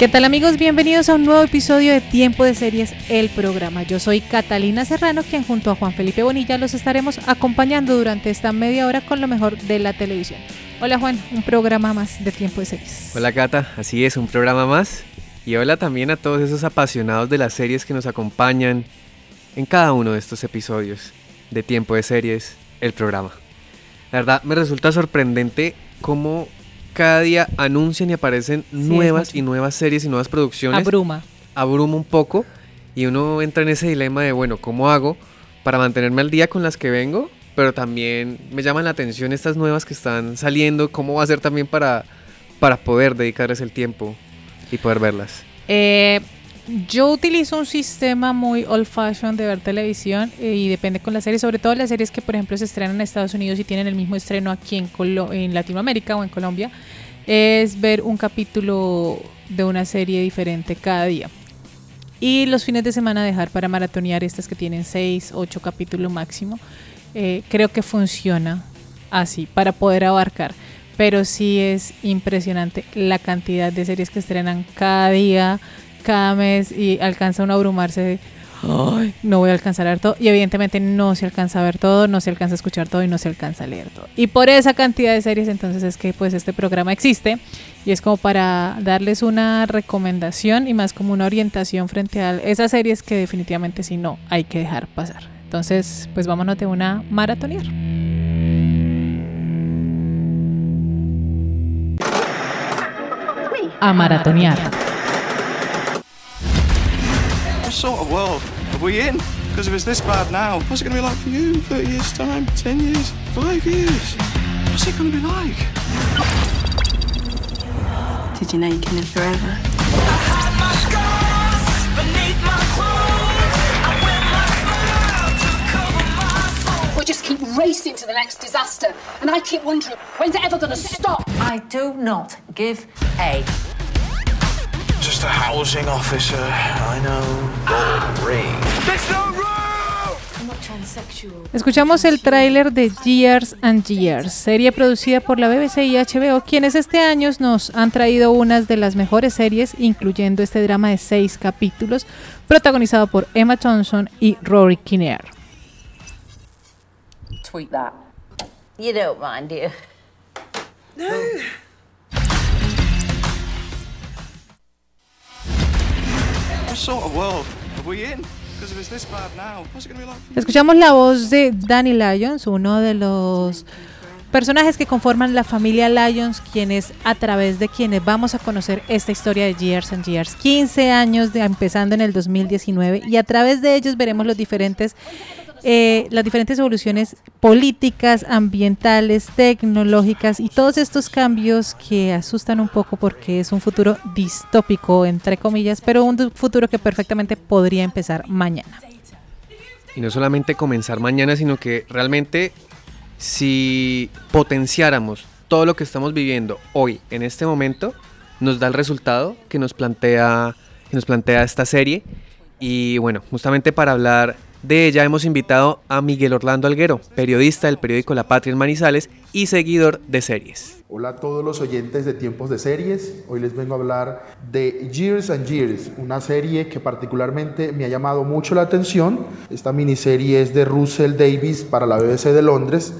¿Qué tal amigos? Bienvenidos a un nuevo episodio de Tiempo de Series, el programa. Yo soy Catalina Serrano, quien junto a Juan Felipe Bonilla los estaremos acompañando durante esta media hora con lo mejor de la televisión. Hola Juan, un programa más de Tiempo de Series. Hola Cata, así es, un programa más. Y hola también a todos esos apasionados de las series que nos acompañan en cada uno de estos episodios de Tiempo de Series, el programa. La verdad me resulta sorprendente cómo cada día anuncian y aparecen nuevas y nuevas series y nuevas producciones. Abruma. Abruma un poco y uno entra en ese dilema de, bueno, ¿cómo hago para mantenerme al día con las que vengo? Pero también me llaman la atención estas nuevas que están saliendo. ¿Cómo va a ser también para, para poder dedicarles el tiempo y poder verlas? Eh, yo utilizo un sistema muy old fashion de ver televisión eh, y depende con la serie, sobre todo las series que por ejemplo se estrenan en Estados Unidos y tienen el mismo estreno aquí en, en Latinoamérica o en Colombia, es ver un capítulo de una serie diferente cada día. Y los fines de semana dejar para maratonear estas que tienen 6, 8 capítulos máximo. Eh, creo que funciona así para poder abarcar. Pero sí es impresionante la cantidad de series que estrenan cada día cada mes y alcanza uno a abrumarse Ay, no voy a alcanzar a ver todo. Y evidentemente no se alcanza a ver todo, no se alcanza a escuchar todo y no se alcanza a leer todo. Y por esa cantidad de series entonces es que pues este programa existe y es como para darles una recomendación y más como una orientación frente a esas series que definitivamente si no hay que dejar pasar. Entonces pues vámonos de una maratonear. A maratonear. Sort of world are we in? Because if it's this bad now, what's it going to be like for you in 30 years' time, 10 years, 5 years? What's it going to be like? Did you know you can live forever? We just keep racing to the next disaster, and I keep wondering, when's it ever going to stop? I do not give a just a housing officer. I know. ring. Escuchamos el tráiler de Years and Years, serie producida por la BBC y HBO, quienes este año nos han traído unas de las mejores series, incluyendo este drama de seis capítulos, protagonizado por Emma Thompson y Rory Kinnear. Tweet that. You don't mind, do you? No. Escuchamos la voz de Danny Lyons, uno de los personajes que conforman la familia Lyons, quienes a través de quienes vamos a conocer esta historia de Years and Years, 15 años de, empezando en el 2019 y a través de ellos veremos los diferentes eh, las diferentes evoluciones políticas, ambientales, tecnológicas y todos estos cambios que asustan un poco porque es un futuro distópico, entre comillas, pero un futuro que perfectamente podría empezar mañana. Y no solamente comenzar mañana, sino que realmente si potenciáramos todo lo que estamos viviendo hoy, en este momento, nos da el resultado que nos plantea, que nos plantea esta serie. Y bueno, justamente para hablar de ella hemos invitado a Miguel Orlando Alguero, periodista del periódico La Patria en Manizales y seguidor de series. Hola a todos los oyentes de Tiempos de Series. Hoy les vengo a hablar de Years and Years, una serie que particularmente me ha llamado mucho la atención. Esta miniserie es de Russell Davis para la BBC de Londres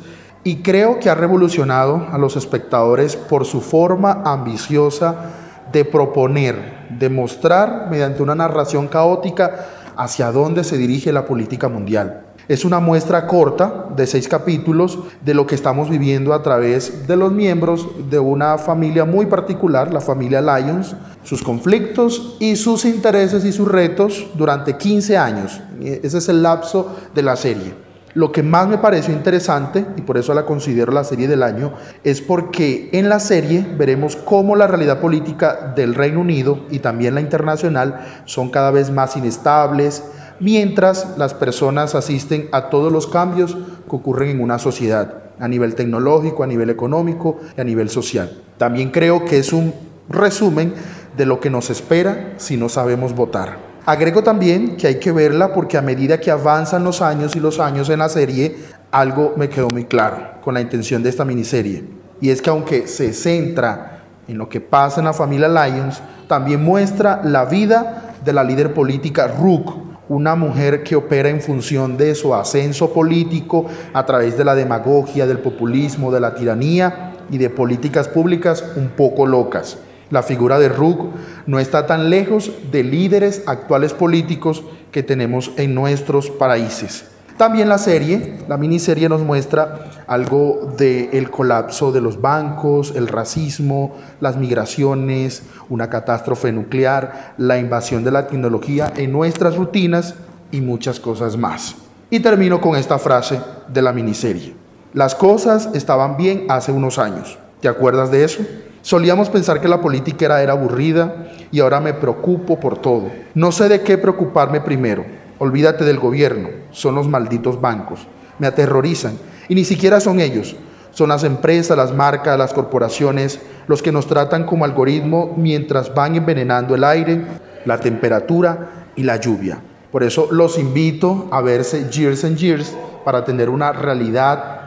y creo que ha revolucionado a los espectadores por su forma ambiciosa de proponer, de mostrar mediante una narración caótica hacia dónde se dirige la política mundial. Es una muestra corta de seis capítulos de lo que estamos viviendo a través de los miembros de una familia muy particular, la familia Lyons, sus conflictos y sus intereses y sus retos durante 15 años. Ese es el lapso de la serie. Lo que más me pareció interesante, y por eso la considero la serie del año, es porque en la serie veremos cómo la realidad política del Reino Unido y también la internacional son cada vez más inestables, mientras las personas asisten a todos los cambios que ocurren en una sociedad, a nivel tecnológico, a nivel económico y a nivel social. También creo que es un resumen de lo que nos espera si no sabemos votar. Agrego también que hay que verla porque a medida que avanzan los años y los años en la serie, algo me quedó muy claro con la intención de esta miniserie. Y es que aunque se centra en lo que pasa en la familia Lyons, también muestra la vida de la líder política Rook, una mujer que opera en función de su ascenso político a través de la demagogia, del populismo, de la tiranía y de políticas públicas un poco locas. La figura de Rook no está tan lejos de líderes actuales políticos que tenemos en nuestros países. También la serie, la miniserie nos muestra algo del colapso de los bancos, el racismo, las migraciones, una catástrofe nuclear, la invasión de la tecnología en nuestras rutinas y muchas cosas más. Y termino con esta frase de la miniserie. Las cosas estaban bien hace unos años. ¿Te acuerdas de eso? Solíamos pensar que la política era, era aburrida y ahora me preocupo por todo. No sé de qué preocuparme primero. Olvídate del gobierno, son los malditos bancos. Me aterrorizan y ni siquiera son ellos. Son las empresas, las marcas, las corporaciones, los que nos tratan como algoritmo mientras van envenenando el aire, la temperatura y la lluvia. Por eso los invito a verse Years and Years para tener una realidad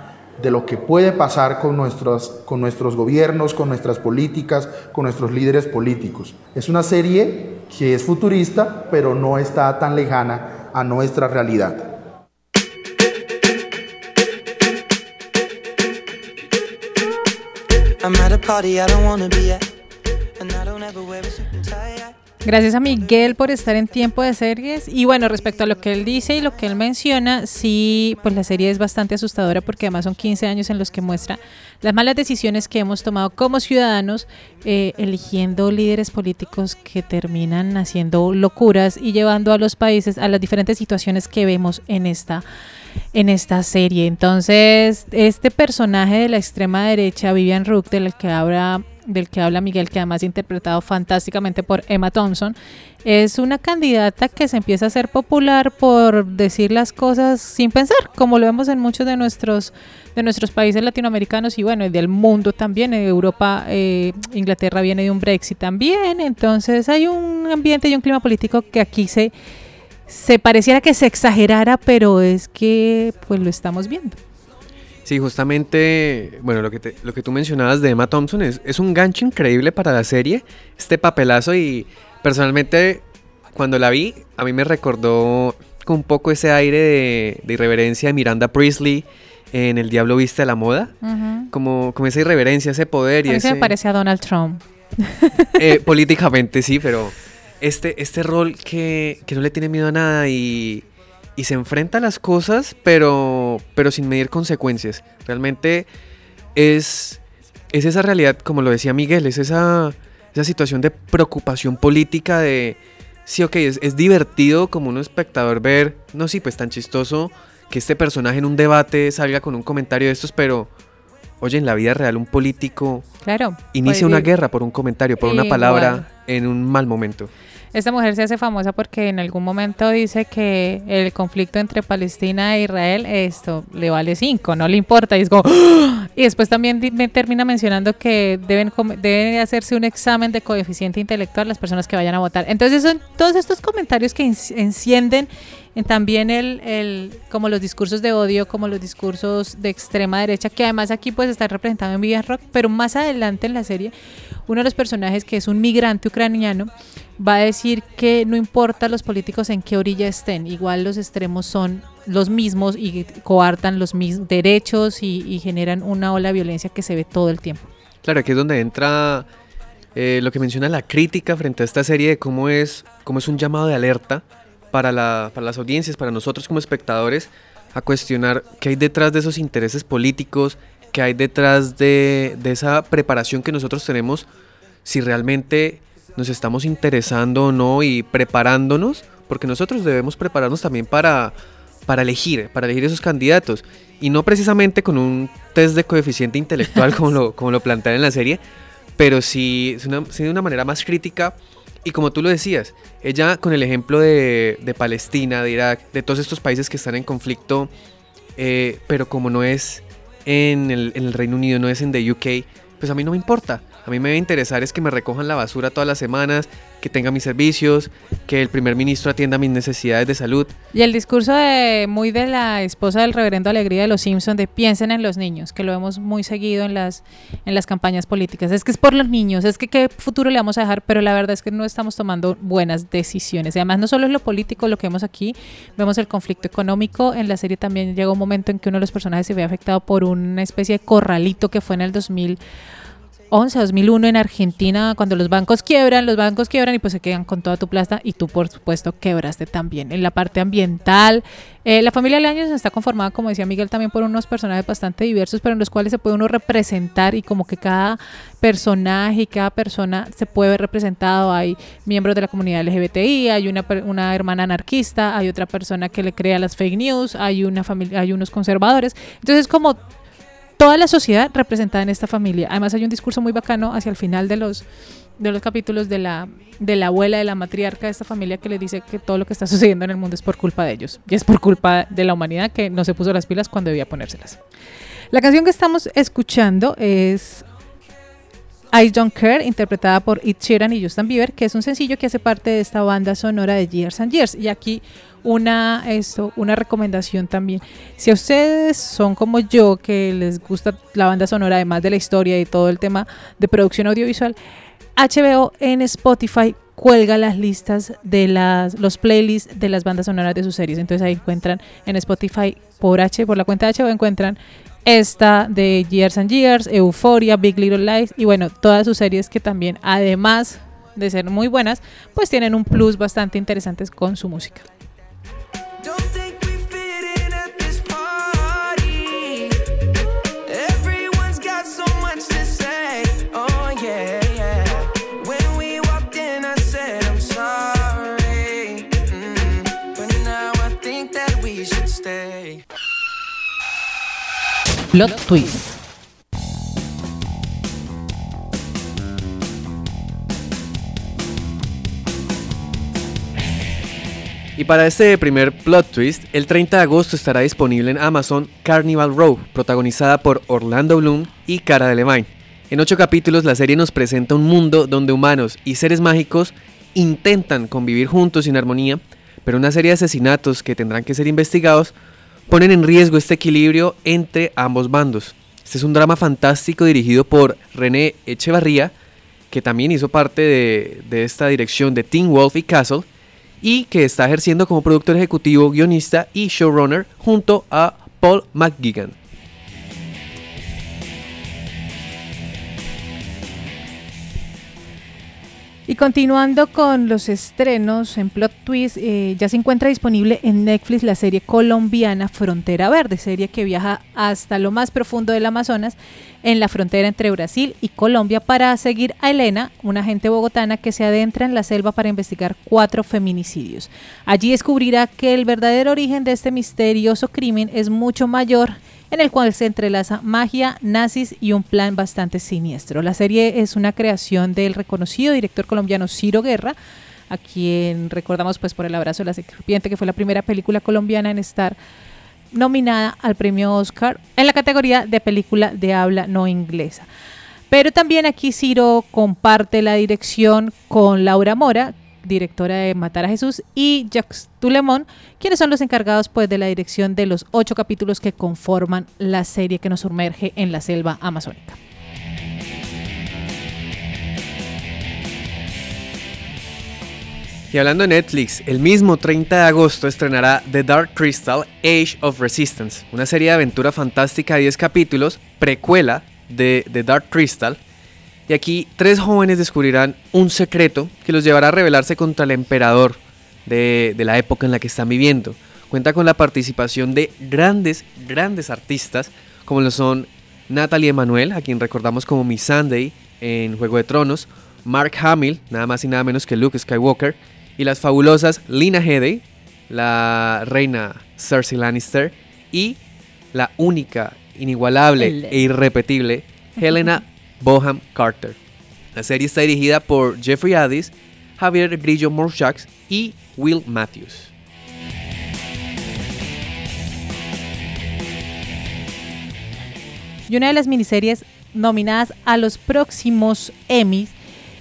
de lo que puede pasar con nuestros, con nuestros gobiernos, con nuestras políticas, con nuestros líderes políticos. Es una serie que es futurista, pero no está tan lejana a nuestra realidad. Gracias a Miguel por estar en tiempo de series. Y bueno, respecto a lo que él dice y lo que él menciona, sí, pues la serie es bastante asustadora porque además son 15 años en los que muestra las malas decisiones que hemos tomado como ciudadanos, eh, eligiendo líderes políticos que terminan haciendo locuras y llevando a los países a las diferentes situaciones que vemos en esta en esta serie. Entonces, este personaje de la extrema derecha, Vivian Rook, del que habla del que habla Miguel, que además interpretado fantásticamente por Emma Thompson, es una candidata que se empieza a hacer popular por decir las cosas sin pensar, como lo vemos en muchos de nuestros de nuestros países latinoamericanos y bueno, y del mundo también. En Europa, eh, Inglaterra viene de un Brexit también, entonces hay un ambiente y un clima político que aquí se se pareciera que se exagerara, pero es que pues lo estamos viendo. Sí, justamente, bueno, lo que, te, lo que tú mencionabas de Emma Thompson es, es un gancho increíble para la serie, este papelazo y personalmente cuando la vi a mí me recordó con un poco ese aire de, irreverencia de Miranda Priestley en El Diablo Viste a la Moda, como, como esa irreverencia, ese poder. A y ese, me parece a Donald Trump. Eh, políticamente sí, pero este, este rol que, que no le tiene miedo a nada y y se enfrenta a las cosas, pero, pero sin medir consecuencias. Realmente es, es esa realidad, como lo decía Miguel, es esa, esa situación de preocupación política de, sí, ok, es, es divertido como un espectador ver, no, sí, pues tan chistoso que este personaje en un debate salga con un comentario de estos, pero... Oye, en la vida real un político claro, inicia una guerra por un comentario, por una palabra en un mal momento. Esta mujer se hace famosa porque en algún momento dice que el conflicto entre Palestina e Israel, esto le vale cinco, no le importa. Y, ¡Ah! y después también termina mencionando que deben, deben hacerse un examen de coeficiente intelectual las personas que vayan a votar. Entonces son todos estos comentarios que encienden también el, el, como los discursos de odio, como los discursos de extrema derecha, que además aquí pues está representado en Vivian Rock, pero más adelante en la serie, uno de los personajes que es un migrante ucraniano, va a decir que no importa los políticos en qué orilla estén, igual los extremos son los mismos y coartan los mismos derechos y, generan una ola de violencia que se ve todo el tiempo. Claro, aquí es donde entra eh, lo que menciona la crítica frente a esta serie de cómo es, cómo es un llamado de alerta para, la, para las audiencias, para nosotros como espectadores, a cuestionar qué hay detrás de esos intereses políticos, qué hay detrás de, de esa preparación que nosotros tenemos, si realmente nos estamos interesando o no y preparándonos, porque nosotros debemos prepararnos también para, para elegir, para elegir esos candidatos. Y no precisamente con un test de coeficiente intelectual como lo, como lo plantean en la serie, pero sí, sí de una manera más crítica. Y como tú lo decías, ella con el ejemplo de, de Palestina, de Irak, de todos estos países que están en conflicto, eh, pero como no es en el, en el Reino Unido, no es en the UK, pues a mí no me importa. A mí me debe interesar es que me recojan la basura todas las semanas, que tenga mis servicios, que el primer ministro atienda mis necesidades de salud. Y el discurso de muy de la esposa del reverendo Alegría de los Simpson de piensen en los niños, que lo vemos muy seguido en las en las campañas políticas. Es que es por los niños, es que qué futuro le vamos a dejar, pero la verdad es que no estamos tomando buenas decisiones. Y además no solo es lo político lo que vemos aquí, vemos el conflicto económico. En la serie también llega un momento en que uno de los personajes se ve afectado por una especie de corralito que fue en el 2000 2011, 2001 en Argentina, cuando los bancos quiebran, los bancos quiebran y pues se quedan con toda tu plata y tú por supuesto quebraste también. En la parte ambiental, eh, la familia Leaños está conformada, como decía Miguel, también por unos personajes bastante diversos, pero en los cuales se puede uno representar y como que cada personaje y cada persona se puede ver representado. Hay miembros de la comunidad LGBTI, hay una, una hermana anarquista, hay otra persona que le crea las fake news, hay una familia, hay unos conservadores. Entonces como toda la sociedad representada en esta familia. Además hay un discurso muy bacano hacia el final de los de los capítulos de la de la abuela de la matriarca de esta familia que le dice que todo lo que está sucediendo en el mundo es por culpa de ellos y es por culpa de la humanidad que no se puso las pilas cuando debía ponérselas. La canción que estamos escuchando es I Don't Care, interpretada por Ed Sheeran y Justin Bieber, que es un sencillo que hace parte de esta banda sonora de Years and Years. Y aquí una, esto, una recomendación también. Si a ustedes son como yo, que les gusta la banda sonora, además de la historia y todo el tema de producción audiovisual, HBO en Spotify cuelga las listas de las, los playlists de las bandas sonoras de sus series. Entonces ahí encuentran en Spotify por H, por la cuenta de HBO encuentran esta de Years and Years, Euphoria, Big Little Lies y bueno, todas sus series que también además de ser muy buenas, pues tienen un plus bastante interesante con su música. Plot Twist. Y para este primer plot twist, el 30 de agosto estará disponible en Amazon Carnival Row, protagonizada por Orlando Bloom y Cara Delevingne. En ocho capítulos la serie nos presenta un mundo donde humanos y seres mágicos intentan convivir juntos en armonía, pero una serie de asesinatos que tendrán que ser investigados ponen en riesgo este equilibrio entre ambos bandos. Este es un drama fantástico dirigido por René Echevarría, que también hizo parte de, esta dirección de Teen Wolf y Castle, y que está ejerciendo como productor ejecutivo, guionista y showrunner junto a Paul McGuigan. Y continuando con los estrenos en Plot Twist, eh, ya se encuentra disponible en Netflix la serie colombiana Frontera Verde, serie que viaja hasta lo más profundo del Amazonas, en la frontera entre Brasil y Colombia, para seguir a Elena, una agente bogotana que se adentra en la selva para investigar cuatro feminicidios. Allí descubrirá que el verdadero origen de este misterioso crimen es mucho mayor en el cual se entrelaza magia, nazis y un plan bastante siniestro. La serie es una creación del reconocido director colombiano Ciro Guerra, a quien recordamos pues por El abrazo de la serpiente, que fue la primera película colombiana en estar nominada al premio Oscar en la categoría de película de habla no inglesa. Pero también aquí Ciro comparte la dirección con Laura Mora, directora de Matar a Jesús, y Jacques Tulemón, quienes son los encargados pues, de la dirección de los ocho capítulos que conforman la serie que nos sumerge en la selva amazónica. Y hablando de Netflix, el mismo 30 de agosto estrenará The Dark Crystal Age of Resistance, una serie de aventura fantástica de 10 capítulos, precuela de The Dark Crystal, y aquí tres jóvenes descubrirán un secreto que los llevará a rebelarse contra el emperador de, la época en la que están viviendo. Cuenta con la participación de grandes, grandes artistas como lo son Natalie Emanuel, a quien recordamos como Miss Sunday en Juego de Tronos, Mark Hamill, nada más y nada menos que Luke Skywalker, y las fabulosas Lina Headey, la reina Cersei Lannister y la única, inigualable e irrepetible Helena Boham Carter. La serie está dirigida por Jeffrey Addis, Javier Grillo Morshax y Will Matthews. Y una de las miniseries nominadas a los próximos Emmys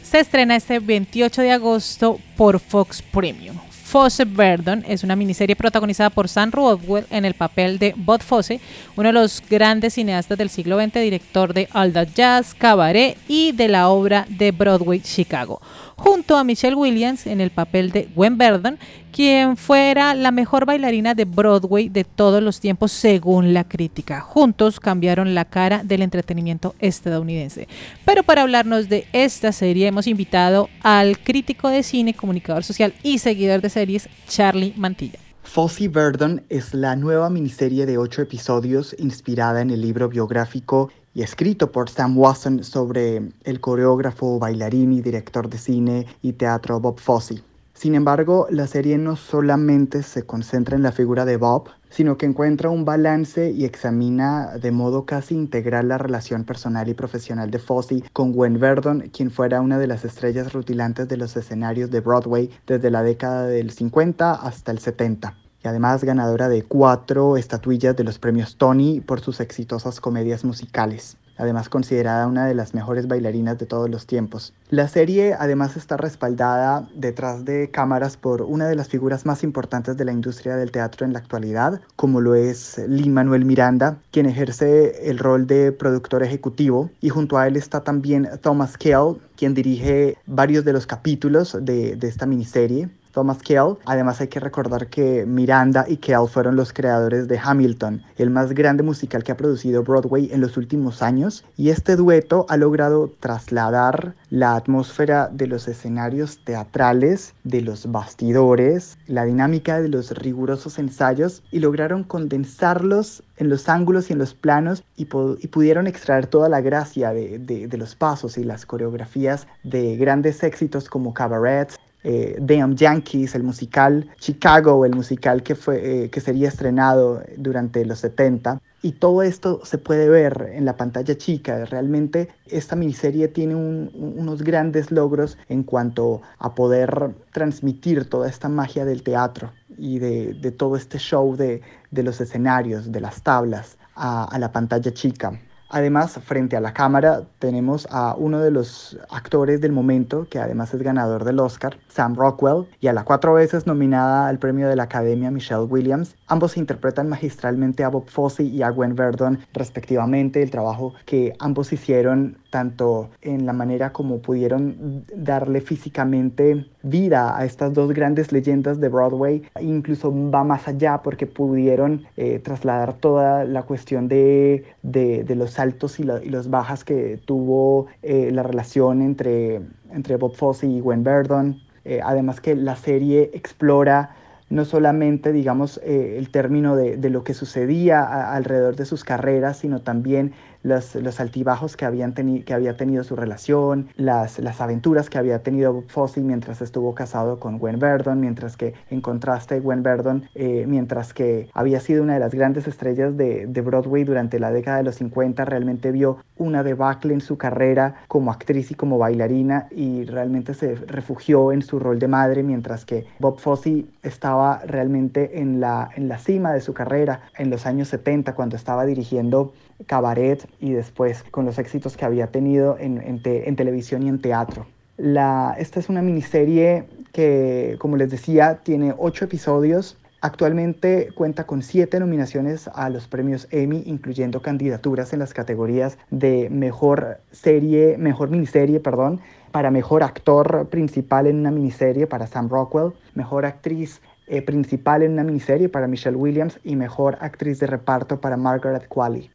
se estrena este 28 de agosto por Fox Premium. Fosse Verdon es una miniserie protagonizada por Sam Rockwell en el papel de Bud Fosse, uno de los grandes cineastas del siglo XX, director de All That Jazz, Cabaret y de la obra de Broadway Chicago, junto a Michelle Williams en el papel de Gwen Verdon, quien fuera la mejor bailarina de Broadway de todos los tiempos según la crítica. Juntos cambiaron la cara del entretenimiento estadounidense. Pero para hablarnos de esta serie hemos invitado al crítico de cine, comunicador social y seguidor de series, Charlie Mantilla. Fosse Verdon es la nueva miniserie de ocho episodios inspirada en el libro biográfico y escrito por Sam Wasson sobre el coreógrafo, bailarín y director de cine y teatro Bob Fosse. Sin embargo, la serie no solamente se concentra en la figura de Bob, sino que encuentra un balance y examina de modo casi integral la relación personal y profesional de Fosse con Gwen Verdon, quien fuera una de las estrellas rutilantes de los escenarios de Broadway desde la década del 50 hasta el 70 y además ganadora de cuatro estatuillas de los premios Tony por sus exitosas comedias musicales. Además considerada una de las mejores bailarinas de todos los tiempos. La serie además está respaldada detrás de cámaras por una de las figuras más importantes de la industria del teatro en la actualidad, como lo es Lin Manuel Miranda, quien ejerce el rol de productor ejecutivo, y junto a él está también Thomas Kell, quien dirige varios de los capítulos de, de esta miniserie. Thomas Kell. Además hay que recordar que Miranda y Kell fueron los creadores de Hamilton, el más grande musical que ha producido Broadway en los últimos años, y este dueto ha logrado trasladar la atmósfera de los escenarios teatrales, de los bastidores, la dinámica de los rigurosos ensayos y lograron condensarlos en los ángulos y en los planos y, y pudieron extraer toda la gracia de, de, de los pasos y las coreografías de grandes éxitos como Cabaret, eh, Damn Yankees, el musical Chicago, el musical que, fue, eh, que sería estrenado durante los 70. Y todo esto se puede ver en la pantalla chica. Realmente esta miniserie tiene un, unos grandes logros en cuanto a poder transmitir toda esta magia del teatro y de, todo este show de, de, los escenarios, de las tablas, a la pantalla chica. Además, frente a la cámara tenemos a uno de los actores del momento, que además es ganador del Oscar, Sam Rockwell, y a la cuatro veces nominada al premio de la Academia Michelle Williams. Ambos interpretan magistralmente a Bob Fosse y a Gwen Verdon, respectivamente, el trabajo que ambos hicieron tanto en la manera como pudieron darle físicamente vida a estas dos grandes leyendas de Broadway, incluso va más allá porque pudieron eh, trasladar toda la cuestión de, de, los altos y, los bajas que tuvo eh, la relación entre, entre Bob Fosse y Gwen Verdon. Eh, además que la serie explora no solamente, digamos, el término de, lo que sucedía alrededor de sus carreras, sino también los, altibajos que, habían que había tenido su relación, las, aventuras que había tenido Bob mientras estuvo casado con Gwen Verdon, mientras que en contraste Gwen Verdon, eh, mientras que había sido una de las grandes estrellas de, de, Broadway durante la década de los 50, realmente vio una debacle en su carrera como actriz y como bailarina y realmente se refugió en su rol de madre, mientras que Bob Fosse estaba realmente en la, en la cima de su carrera en los años 70 cuando estaba dirigiendo Cabaret y después con los éxitos que había tenido en, en, te, en televisión y en teatro. La, esta es una miniserie que, como les decía, tiene ocho episodios. Actualmente cuenta con siete nominaciones a los premios Emmy, incluyendo candidaturas en las categorías de mejor serie, mejor miniserie, perdón, para mejor actor principal en una miniserie para Sam Rockwell, mejor actriz eh, principal en una miniserie para Michelle Williams y mejor actriz de reparto para Margaret Qualley.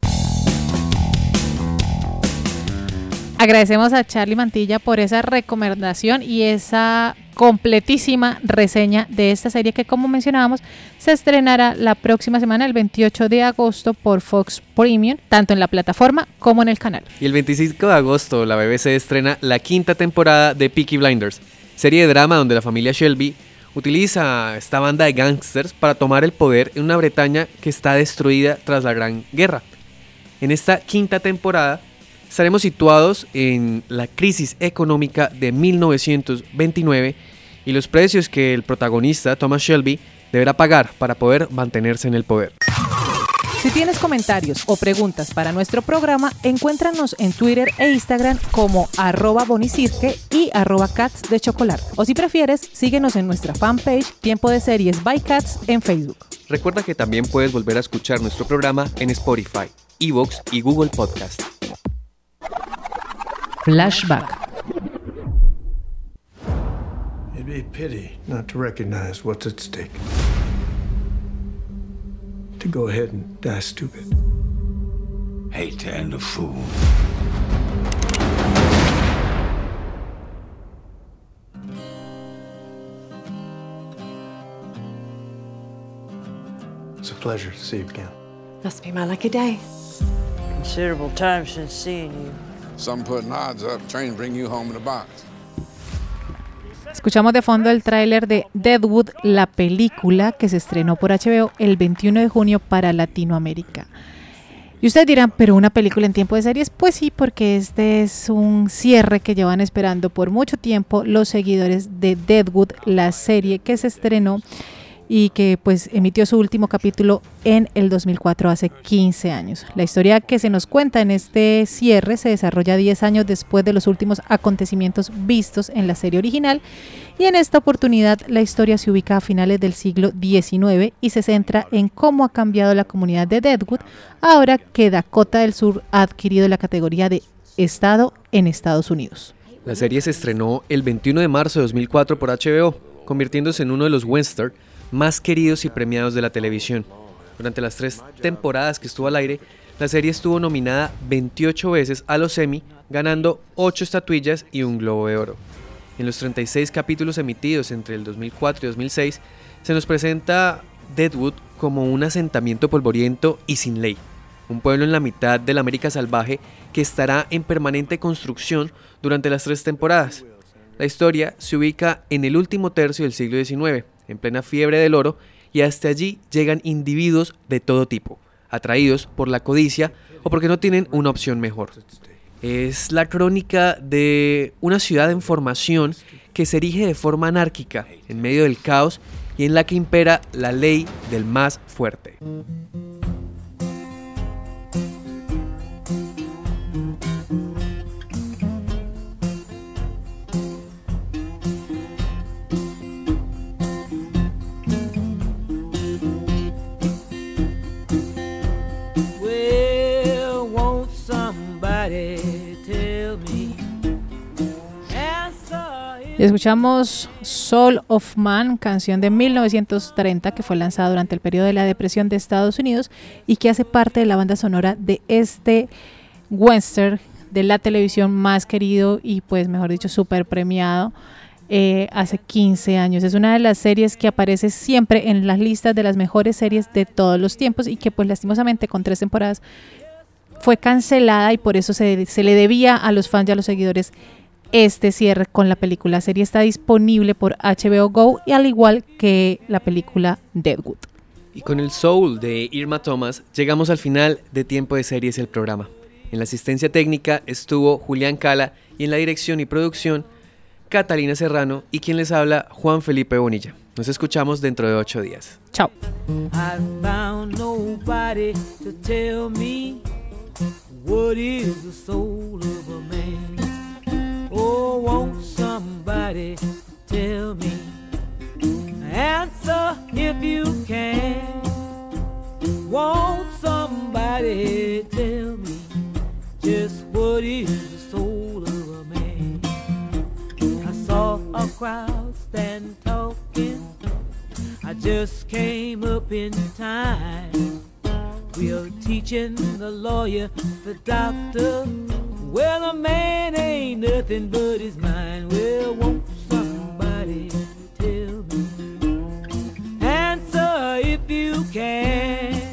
Agradecemos a Charlie Mantilla por esa recomendación y esa completísima reseña de esta serie que como mencionábamos se estrenará la próxima semana el 28 de agosto por Fox Premium, tanto en la plataforma como en el canal. Y el 25 de agosto la BBC estrena la quinta temporada de Peaky Blinders, serie de drama donde la familia Shelby, utiliza esta banda de gángsters para tomar el poder en una Bretaña que está destruida tras la Gran Guerra. En esta quinta temporada estaremos situados en la crisis económica de 1929 y los precios que el protagonista Thomas Shelby deberá pagar para poder mantenerse en el poder. Si tienes comentarios o preguntas para nuestro programa, encuéntranos en Twitter e Instagram como arroba bonicirque y arroba cats de chocolate. O si prefieres, síguenos en nuestra fanpage Tiempo de Series by Cats en Facebook. Recuerda que también puedes volver a escuchar nuestro programa en Spotify, Evox y Google Podcast. Flashback. It'd be a pity not to recognize what's at stake. To go ahead and die stupid. Hate to end a fool. It's a pleasure to see you again. Must be my lucky day. Considerable time since seeing you. Some putting odds up, train bring you home in a box. Escuchamos de fondo el tráiler de Deadwood, la película que se estrenó por HBO el 21 de junio para Latinoamérica. Y ustedes dirán, pero una película en tiempo de series, pues sí, porque este es un cierre que llevan esperando por mucho tiempo los seguidores de Deadwood, la serie que se estrenó y que pues emitió su último capítulo en el 2004, hace 15 años. La historia que se nos cuenta en este cierre se desarrolla 10 años después de los últimos acontecimientos vistos en la serie original y en esta oportunidad la historia se ubica a finales del siglo XIX y se centra en cómo ha cambiado la comunidad de Deadwood ahora que Dakota del Sur ha adquirido la categoría de Estado en Estados Unidos. La serie se estrenó el 21 de marzo de 2004 por HBO, convirtiéndose en uno de los western más queridos y premiados de la televisión. Durante las tres temporadas que estuvo al aire, la serie estuvo nominada 28 veces a los Emmy, ganando 8 estatuillas y un Globo de Oro. En los 36 capítulos emitidos entre el 2004 y 2006, se nos presenta Deadwood como un asentamiento polvoriento y sin ley, un pueblo en la mitad de la América salvaje que estará en permanente construcción durante las tres temporadas. La historia se ubica en el último tercio del siglo XIX, en plena fiebre del oro, y hasta allí llegan individuos de todo tipo, atraídos por la codicia o porque no tienen una opción mejor. Es la crónica de una ciudad en formación que se erige de forma anárquica en medio del caos y en la que impera la ley del más fuerte. Escuchamos Soul of Man, canción de 1930 que fue lanzada durante el periodo de la depresión de Estados Unidos y que hace parte de la banda sonora de este western de la televisión más querido y pues mejor dicho súper premiado eh, hace 15 años. Es una de las series que aparece siempre en las listas de las mejores series de todos los tiempos y que pues lastimosamente con tres temporadas fue cancelada y por eso se, se le debía a los fans y a los seguidores este cierre con la película. La serie está disponible por HBO Go y al igual que la película Deadwood. Y con el soul de Irma Thomas llegamos al final de Tiempo de Series el programa. En la asistencia técnica estuvo Julián Cala y en la dirección y producción Catalina Serrano y quien les habla Juan Felipe Bonilla. Nos escuchamos dentro de ocho días. Chao. What is the soul tell me? Answer if you can. Won't somebody tell me just what is the soul of a man? I saw a crowd stand talking. I just came up in time. We're teaching the lawyer, the doctor. Well, a man ain't nothing but his mind. Well, won't somebody tell me? Answer if you can.